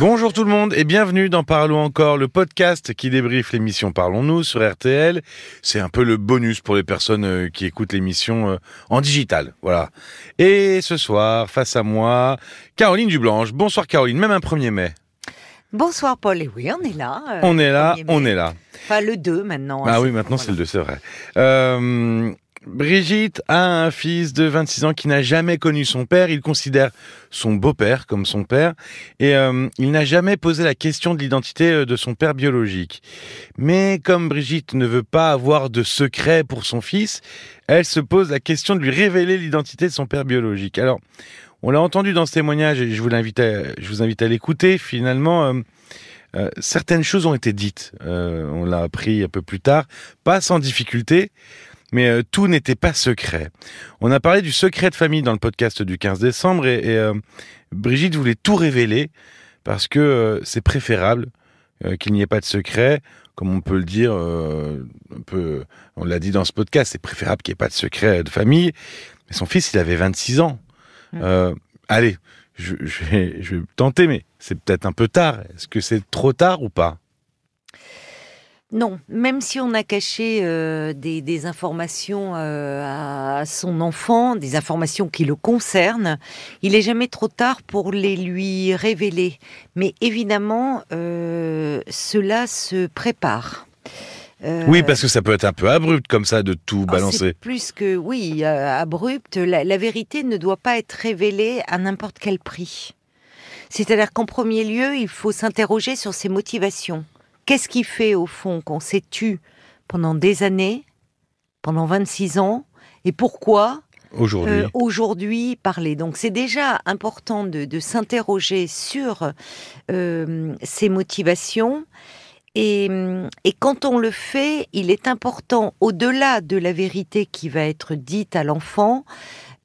Bonjour tout le monde et bienvenue dans Parlons encore, le podcast qui débriefe l'émission Parlons-nous sur RTL. C'est un peu le bonus pour les personnes euh, qui écoutent l'émission euh, en digital, voilà. Et ce soir, face à moi, Caroline Dublanche. Bonsoir Caroline, même un 1er mai. Bonsoir Paul, et oui, on est là. euh, On est là, on mai. est là. Enfin, le 2 maintenant. Ah hein, oui, maintenant c'est le 2, c'est vrai. Euh, Brigitte a un fils de 26 ans qui n'a jamais connu son père. Il considère son beau-père comme son père et euh, il n'a jamais posé la question de l'identité euh, de son père biologique. Mais comme Brigitte ne veut pas avoir de secret pour son fils, elle se pose la question de lui révéler l'identité de son père biologique. Alors, on l'a entendu dans ce témoignage et je vous, invite à l'écouter. Finalement, euh, certaines choses ont été dites. On l'a appris un peu plus tard, pas sans difficulté, mais euh, tout n'était pas secret. On a parlé du secret de famille dans le podcast du 15 décembre et, et, euh, Brigitte voulait tout révéler parce que euh, c'est préférable euh, qu'il n'y ait pas de secret. Comme on peut le dire, euh, un peu, on l'a dit dans ce podcast, c'est préférable qu'il n'y ait pas de secret de famille. Mais son fils, il avait 26 ans. Mm. Euh, allez, je, je vais, je vais tenter, mais c'est peut-être un peu tard. Est-ce que c'est trop tard ou pas? Non, même si on a caché euh, des, des informations euh, à son enfant, des informations qui le concernent, il est jamais trop tard pour les lui révéler. Mais évidemment, euh, cela se prépare. Euh, Oui, parce que ça peut être un peu abrupt comme ça de tout Oh, balancer. Plus que, oui, euh, abrupt. La, la vérité ne doit pas être révélée à n'importe quel prix. C'est-à-dire qu'en premier lieu, il faut s'interroger sur ses motivations. Qu'est-ce qui fait, au fond, qu'on s'est tu pendant des années, pendant 26 ans, et pourquoi Aujourd'hui. euh, aujourd'hui parler? Donc c'est déjà important de, de s'interroger sur euh, ses motivations. Et, hum, et quand on le fait, il est important, au-delà de la vérité qui va être dite à l'enfant,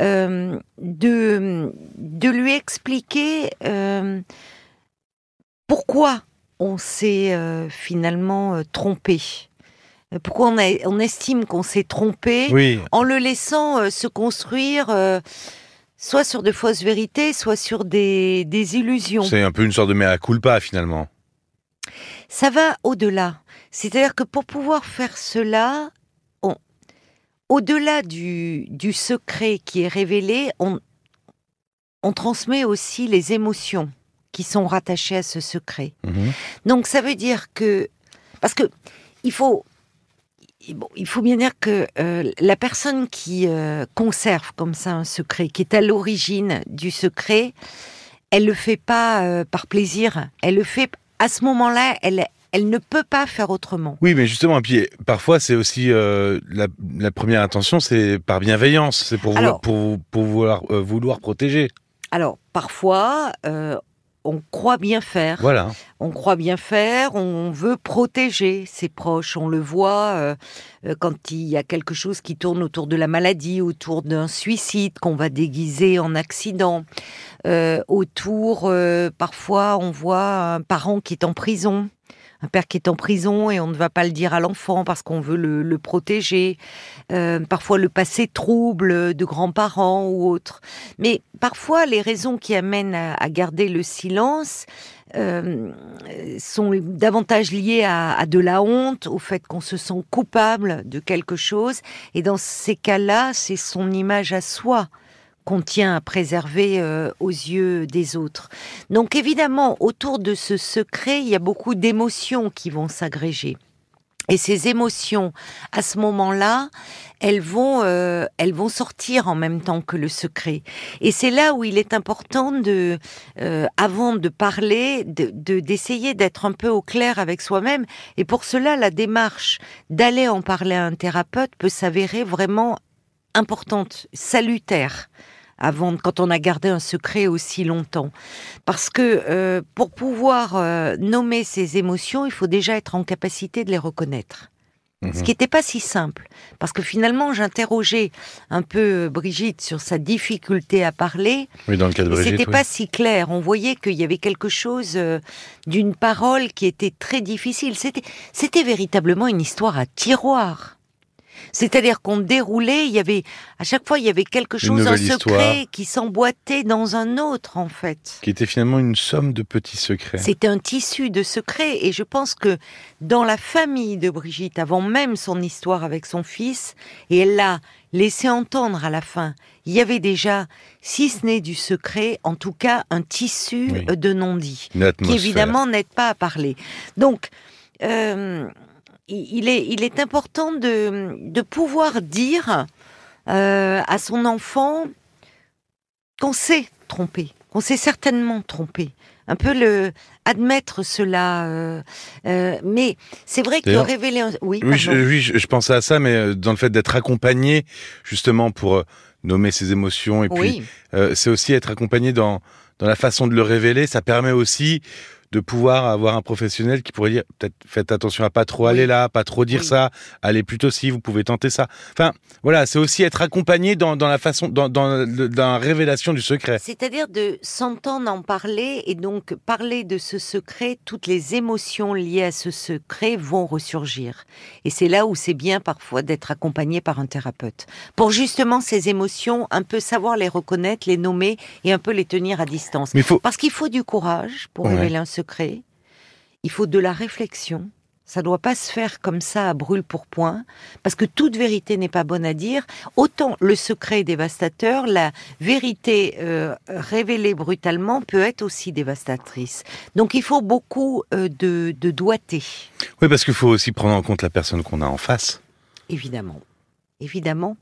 euh, de, de lui expliquer euh, pourquoi on s'est euh, finalement euh, trompé. Euh, Pourquoi on, a- on estime qu'on s'est trompé oui, en le laissant euh, se construire soit sur de fausses vérités, soit sur des, des illusions. c'est un peu une sorte de mea culpa finalement. Ça va au-delà. C'est-à-dire que pour pouvoir faire cela, on- au-delà du, du secret qui est révélé, on, on transmet aussi les émotions qui sont rattachées à ce secret. Mhm. Donc ça veut dire que parce que il faut bon, il faut bien dire que euh, la personne qui euh, conserve comme ça un secret, qui est à l'origine du secret, elle le fait pas euh, par plaisir. Elle le fait à ce moment-là. Elle elle ne peut pas faire autrement. Oui, mais justement, et puis parfois c'est aussi euh, la, la première intention, c'est par bienveillance, c'est pour, vouloir- pour, pour vouloir, euh, vouloir protéger. Alors parfois. euh, on croit bien faire. Voilà. On croit bien faire, on veut protéger ses proches. On le voit euh, euh, quand il y a quelque chose qui tourne autour de la maladie, autour d'un suicide qu'on va déguiser en accident, euh, autour, euh, parfois, on voit un parent qui est en prison. Un père qui est en prison et on ne va pas le dire à l'enfant parce qu'on veut le, protéger. Euh, parfois le passé trouble de grands-parents ou autres. Mais parfois les raisons qui amènent à, garder le silence euh, sont davantage liées à de la honte, au fait qu'on se sent coupable de quelque chose. Et dans ces cas-là, c'est son image à soi qu'on tient à préserver euh, aux yeux des autres. Donc évidemment, autour de ce secret, il y a beaucoup d'émotions qui vont s'agréger. Et ces émotions, à ce moment-là, elles vont, euh, elles vont sortir en même temps que le secret. Et c'est là où il est important de, euh, avant de parler, de de- d'essayer d'être un peu au clair avec soi-même. Et pour cela, la démarche d'aller en parler à un thérapeute peut s'avérer vraiment importante, salutaire. Avant, quand on a gardé un secret aussi longtemps, parce que euh, pour pouvoir euh, nommer ces émotions, il faut déjà être en capacité de les reconnaître. Mhm. Ce qui n'était pas si simple, parce que finalement, j'interrogeais un peu euh, Brigitte sur sa difficulté à parler, Oui, dans le cas de Brigitte. c'était oui. pas si clair. On voyait qu'il y avait quelque chose euh, d'une parole qui était très difficile. C'était, c'était véritablement une histoire à tiroir. C'est-à-dire qu'on déroulait, il y avait à chaque fois il y avait quelque chose, un secret qui s'emboîtait dans un autre en fait. Qui était finalement une somme de petits secrets. C'était un tissu de secrets et je pense que dans la famille de Brigitte, avant même son histoire avec son fils, et elle l'a laissé entendre à la fin, il y avait déjà, si ce n'est du secret, en tout cas un tissu de non-dit, qui évidemment n'aide pas à parler. Donc, euh, il, est, il est important de, de pouvoir dire euh, à son enfant qu'on s'est trompé, qu'on s'est certainement trompé. Un peu le admettre cela, euh, euh, mais c'est vrai que révéler. Un... Oui, oui, je, oui je, pensais à ça, mais dans le fait d'être accompagné justement pour nommer ses émotions et puis c'est aussi être accompagné dans dans la façon de le révéler. Ça permet aussi de pouvoir avoir un professionnel qui pourrait dire peut-être faites attention à pas trop aller là, pas trop dire ça, allez plutôt si vous pouvez tenter ça. Enfin, voilà, c'est aussi être accompagné dans, dans la façon, dans, dans, dans, la révélation du secret. C'est-à-dire de s'entendre en parler et donc parler de ce secret, toutes les émotions liées à ce secret vont ressurgir. Et c'est là où c'est bien parfois d'être accompagné par un thérapeute pour justement ces émotions, un peu savoir les reconnaître, les nommer et un peu les tenir à distance. Mais faut... Parce qu'il faut du courage pour révéler un secret, il faut de la réflexion. Ça doit pas se faire comme ça à brûle pour point, parce que toute vérité n'est pas bonne à dire. Autant le secret est dévastateur, la vérité euh, révélée brutalement peut être aussi dévastatrice. Donc il faut beaucoup euh, de, de doigté. Oui, parce qu'il faut aussi prendre en compte la personne qu'on a en face. Évidemment, évidemment,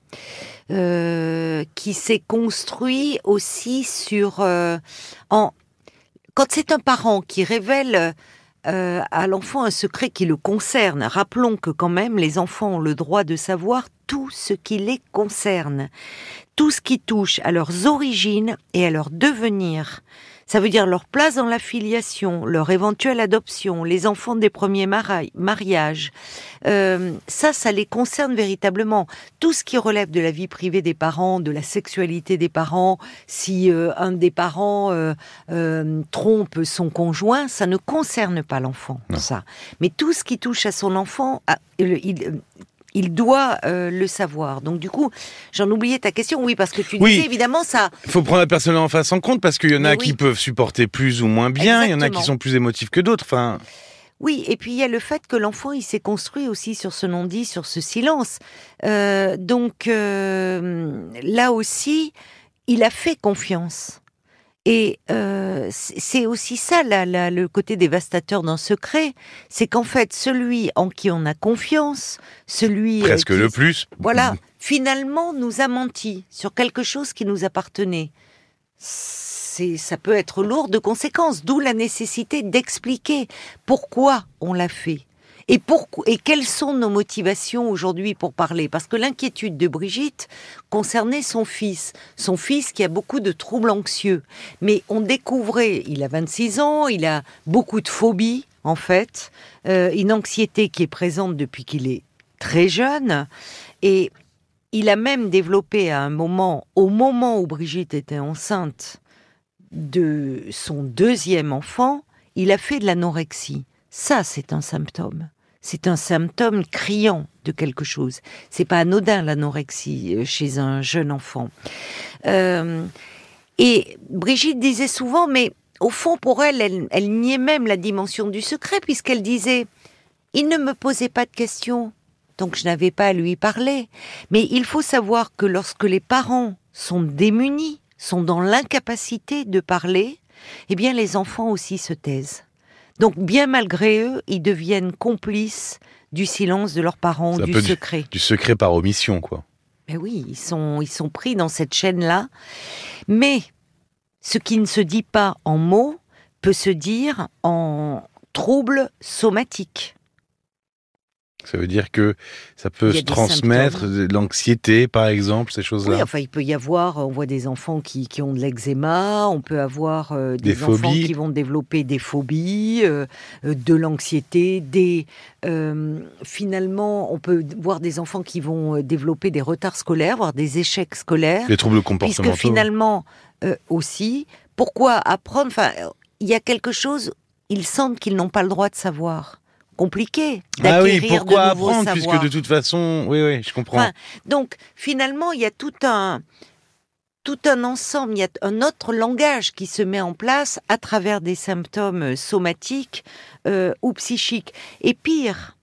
euh, qui s'est construit aussi sur en quand c'est un parent qui révèle euh, à l'enfant un secret qui le concerne, rappelons que quand même les enfants ont le droit de savoir tout ce qui les concerne, tout ce qui touche à leurs origines et à leur devenir. Ça veut dire leur place dans la filiation, leur éventuelle adoption, les enfants des premiers mariages. Euh, ça, ça les concerne véritablement. Tout ce qui relève de la vie privée des parents, de la sexualité des parents, si euh, un des parents euh, trompe son conjoint, ça ne concerne pas l'enfant. Ça. Mais tout ce qui touche à son enfant, il, il doit euh, le savoir. Donc du coup, j'en oubliais ta question. Oui, parce que tu disais évidemment ça. Il faut prendre la personne en face en compte parce qu'il y en a qui peuvent supporter plus ou moins bien, il y en a qui sont plus émotifs que d'autres. Enfin. Oui, et puis il y a le fait que l'enfant, il s'est construit aussi sur ce non-dit, sur ce silence. Euh, donc euh, là aussi, il a fait confiance. Et euh, c'est aussi ça le côté dévastateur d'un secret, c'est qu'en fait celui en qui on a confiance, celui euh, presque le plus, voilà, finalement nous a menti sur quelque chose qui nous appartenait. C'est ça peut être lourd de conséquences, d'où la nécessité d'expliquer pourquoi on l'a fait. Et, pourquoi, et quelles sont nos motivations aujourd'hui pour parler? Parce que l'inquiétude de Brigitte concernait son fils, son fils qui a beaucoup de troubles anxieux. Mais on découvrait, il a 26 ans, il a beaucoup de phobies en fait, euh, une anxiété qui est présente depuis qu'il est très jeune. Et il a même développé à un moment, au moment où Brigitte était enceinte de son deuxième enfant, il a fait de l'anorexie. Ça, c'est un symptôme. C'est un symptôme criant de quelque chose. C'est pas anodin l'anorexie euh, chez un jeune enfant. Euh, et Brigitte disait souvent, mais au fond, pour elle, elle, elle niait même la dimension du secret, puisqu'elle disait, il ne me posait pas de questions, donc je n'avais pas à lui parler. Mais il faut savoir que lorsque les parents sont démunis, sont dans l'incapacité de parler, eh bien les enfants aussi se taisent. Donc, bien malgré eux, ils deviennent complices du silence de leurs parents, du secret. Du, secret par omission, quoi. Mais oui, ils sont, ils sont pris dans cette chaîne-là. Mais ce qui ne se dit pas en mots peut se dire en troubles somatiques. Ça veut dire que ça peut se transmettre, l'anxiété par exemple, ces choses-là. Oui, enfin il peut y avoir, on voit des enfants qui, qui ont de l'eczéma, on peut avoir euh, des, enfants qui vont développer des phobies, euh, euh, de l'anxiété, des finalement on peut voir des enfants qui vont développer des retards scolaires, voire des échecs scolaires. Des troubles comportementaux. Puisque finalement aussi, pourquoi apprendre Enfin, il y a quelque chose, ils sentent qu'ils n'ont pas le droit de savoir compliqué Ah oui, d'acquérir pourquoi de apprendre puisque de toute façon, oui, oui, je comprends. Enfin, donc finalement, il y a tout un tout un ensemble, il y a un autre langage qui se met en place à travers des symptômes somatiques euh, ou psychiques. Et pire,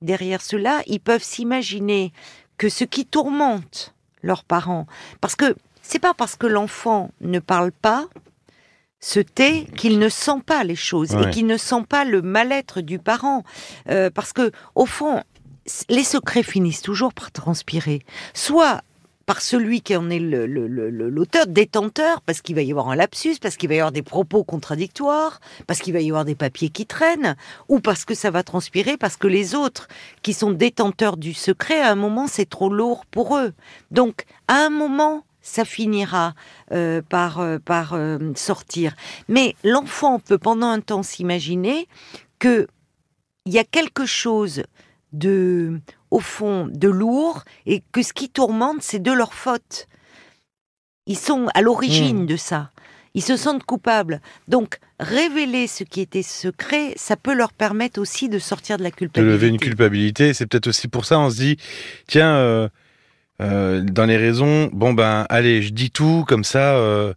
derrière cela, ils peuvent s'imaginer que ce qui tourmente leurs parents, parce que c'est pas parce que l'enfant ne parle pas, se tait, qu'il ne sent pas les choses et qu'il ne sent pas le mal-être du parent, Euh, parce que au fond, les secrets finissent toujours par transpirer, soit par celui qui en est le- le- le- le- l'auteur, détenteur, parce qu'il va y avoir un lapsus, parce qu'il va y avoir des propos contradictoires, parce qu'il va y avoir des papiers qui traînent, ou parce que ça va transpirer, parce que les autres qui sont détenteurs du secret, à un moment, c'est trop lourd pour eux. Donc, à un moment, ça finira euh, par, euh, par euh, sortir. Mais l'enfant peut pendant un temps s'imaginer que il y a quelque chose de, au fond, de lourd et que ce qui tourmente, c'est de leur faute. Ils sont à l'origine Hmm. de ça. Ils se sentent coupables. Donc, révéler ce qui était secret, ça peut leur permettre aussi de sortir de la de culpabilité. lever une culpabilité. C'est peut-être aussi pour ça on se dit, tiens, euh, euh, dans les raisons, bon ben, allez, je dis tout, comme ça, euh,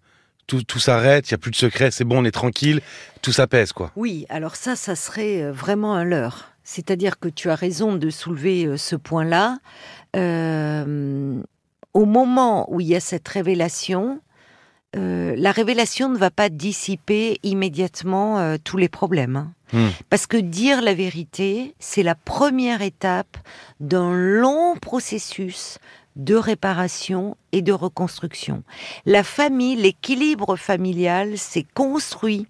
tout, tout s'arrête, il y a plus de secret, c'est bon, on est tranquille, tout s'apaise, quoi. Oui, alors ça, ça serait euh, vraiment un leurre. C'est-à-dire que tu as raison de soulever ce point-là. Au moment où il y a cette révélation, la révélation ne va pas dissiper immédiatement tous les problèmes. Hmm. Parce que dire la vérité, c'est la première étape d'un long processus de réparation et de reconstruction. La famille, l'équilibre familial s'est construit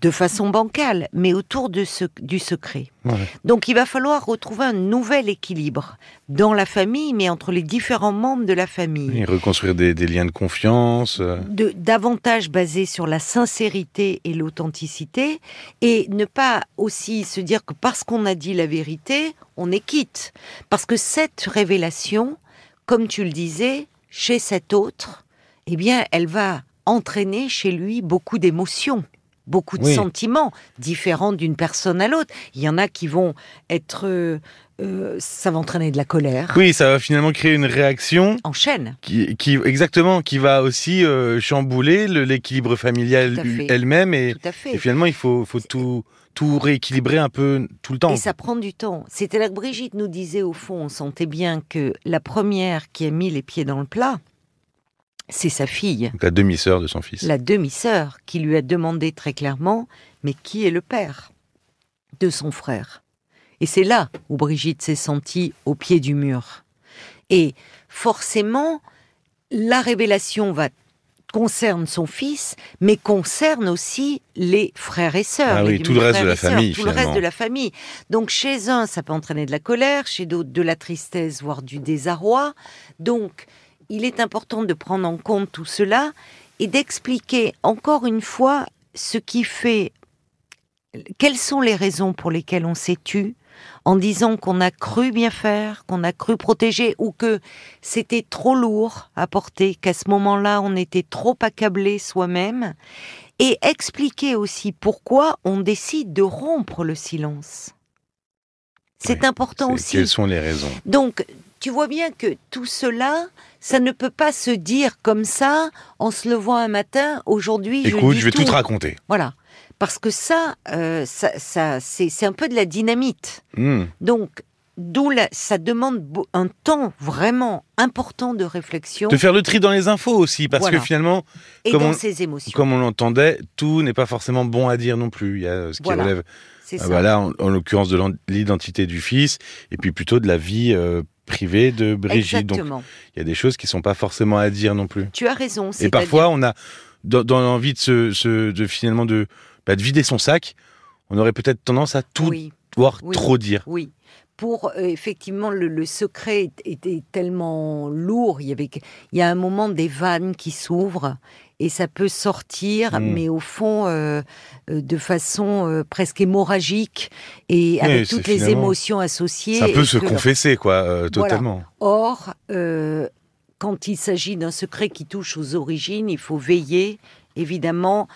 de façon bancale, mais autour de ce, du secret. Ouais. Donc il va falloir retrouver un nouvel équilibre dans la famille, mais entre les différents membres de la famille Et reconstruire des, des liens de confiance. euh, de, davantage basé sur la sincérité et l'authenticité et ne pas aussi se dire que parce qu'on a dit la vérité, on est quitte. Parce que cette révélation, comme tu le disais, chez cet autre, eh bien, elle va entraîner chez lui beaucoup d'émotions. Beaucoup de Oui. sentiments différents d'une personne à l'autre. Il y en a qui vont être, euh, euh, ça va entraîner de la colère. Oui, ça va finalement créer une réaction En chaîne. qui, qui exactement, qui va aussi euh, chambouler le- l'équilibre familial elle-même et, Tout à fait. et finalement il faut, faut tout, tout rééquilibrer un peu tout le temps. Et ça prend du temps. C'était là que Brigitte nous disait, au fond, on sentait bien que la première qui a mis les pieds dans le plat, c'est sa fille, Donc la demi-sœur de son fils. la demi-sœur, qui lui a demandé très clairement, mais qui est le père de son frère? Et c'est là où Brigitte s'est sentie au pied du mur. Et forcément, la révélation va concerne son fils, mais concerne aussi les frères et sœurs. Ah oui, tout le reste de la famille, Tout le reste de la famille. Donc chez un, ça peut entraîner de la colère, chez d'autres, de la tristesse, voire du désarroi. Donc, il est important de prendre en compte tout cela et d'expliquer encore une fois ce qui fait, quelles sont les raisons pour lesquelles on s'est tu, en disant qu'on a cru bien faire, qu'on a cru protéger, ou que c'était trop lourd à porter, qu'à ce moment-là on était trop accablé soi-même, et expliquer aussi pourquoi on décide de rompre le silence. C'est Oui, important aussi. Quelles sont les raisons? Donc, tu vois bien que tout cela, ça ne peut pas se dire comme ça en se levant un matin. Aujourd'hui, Écoute, je vais tout te raconter. Voilà, parce que ça, euh, ça, ça c'est un peu de la dynamite. Hmm. Donc, d'où ça demande un temps vraiment important de réflexion De faire le tri dans les infos aussi, parce Voilà. que finalement, et comme dans on- ses émotions. comme on l'entendait, tout n'est pas forcément bon à dire non plus. Il y a ce qui Voilà. relève, ah bah là, en, en l'occurrence, de l'identité du fils, et puis plutôt de la vie euh, privée de Brigitte. Donc, il y a des choses qui sont pas forcément à dire non plus. Tu as raison. Et parfois, on a dans, dans l'envie de, se, se- de finalement de, bah, de vider son sac, on aurait peut-être tendance à tout oui. voir Oui. trop dire. Oui. Pour euh, effectivement le, le secret était tellement lourd, il y avait il y a un moment des vannes qui s'ouvrent et ça peut sortir, Mm. mais au fond euh, euh, de façon euh, presque hémorragique et avec toutes les émotions associées. Ça peut se que- confesser, quoi, euh, Voilà. totalement. Or, quand il s'agit d'un secret qui touche aux origines, il faut veiller évidemment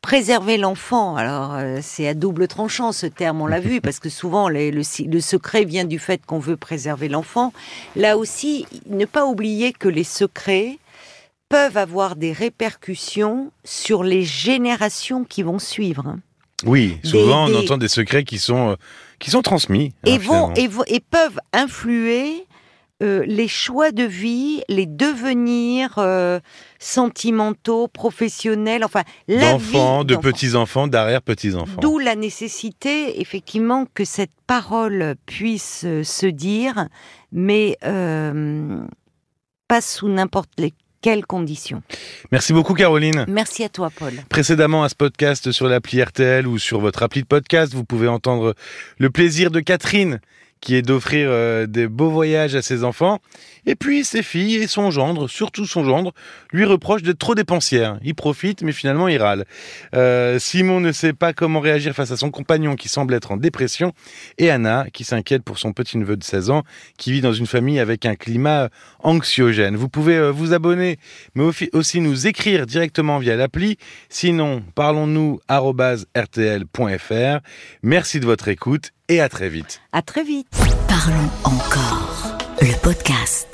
préserver l'enfant. Alors, euh, c'est à double tranchant ce terme, on l'a vu, parce que souvent les- le, si- le secret vient du fait qu'on veut préserver l'enfant. Là aussi, ne pas oublier que les secrets peuvent avoir des répercussions sur les générations qui vont suivre. hein. Oui, souvent des- on entend des secrets qui sont, euh, qui sont transmis. hein, et, vont, et, peuvent influer euh, les choix de vie, les devenirs euh, sentimentaux, professionnels, enfin la D'enfants, de petits-enfants, d'arrière-petits-enfants. D'où la nécessité, effectivement, que cette parole puisse se dire, mais euh, pas sous n'importe les- quelles conditions. Merci beaucoup Caroline. Merci à toi, Paul. Précédemment à ce podcast sur l'appli RTL ou sur votre appli de podcast, vous pouvez entendre le plaisir de Catherine qui est d'offrir euh, des beaux voyages à ses enfants. Et puis ses filles et son gendre, surtout son gendre, lui reprochent d'être trop dépensière. Il profite, mais finalement il râle. Euh, Simon ne sait pas comment réagir face à son compagnon qui semble être en dépression. Et Anna qui s'inquiète pour son petit-neveu de 16 ans qui vit dans une famille avec un climat anxiogène. Vous pouvez euh, vous abonner, mais au- aussi nous écrire directement via l'appli. Sinon, parlons-nous rtl.fr. Merci de votre écoute et à très vite. À très vite. Parlons encore. Le podcast.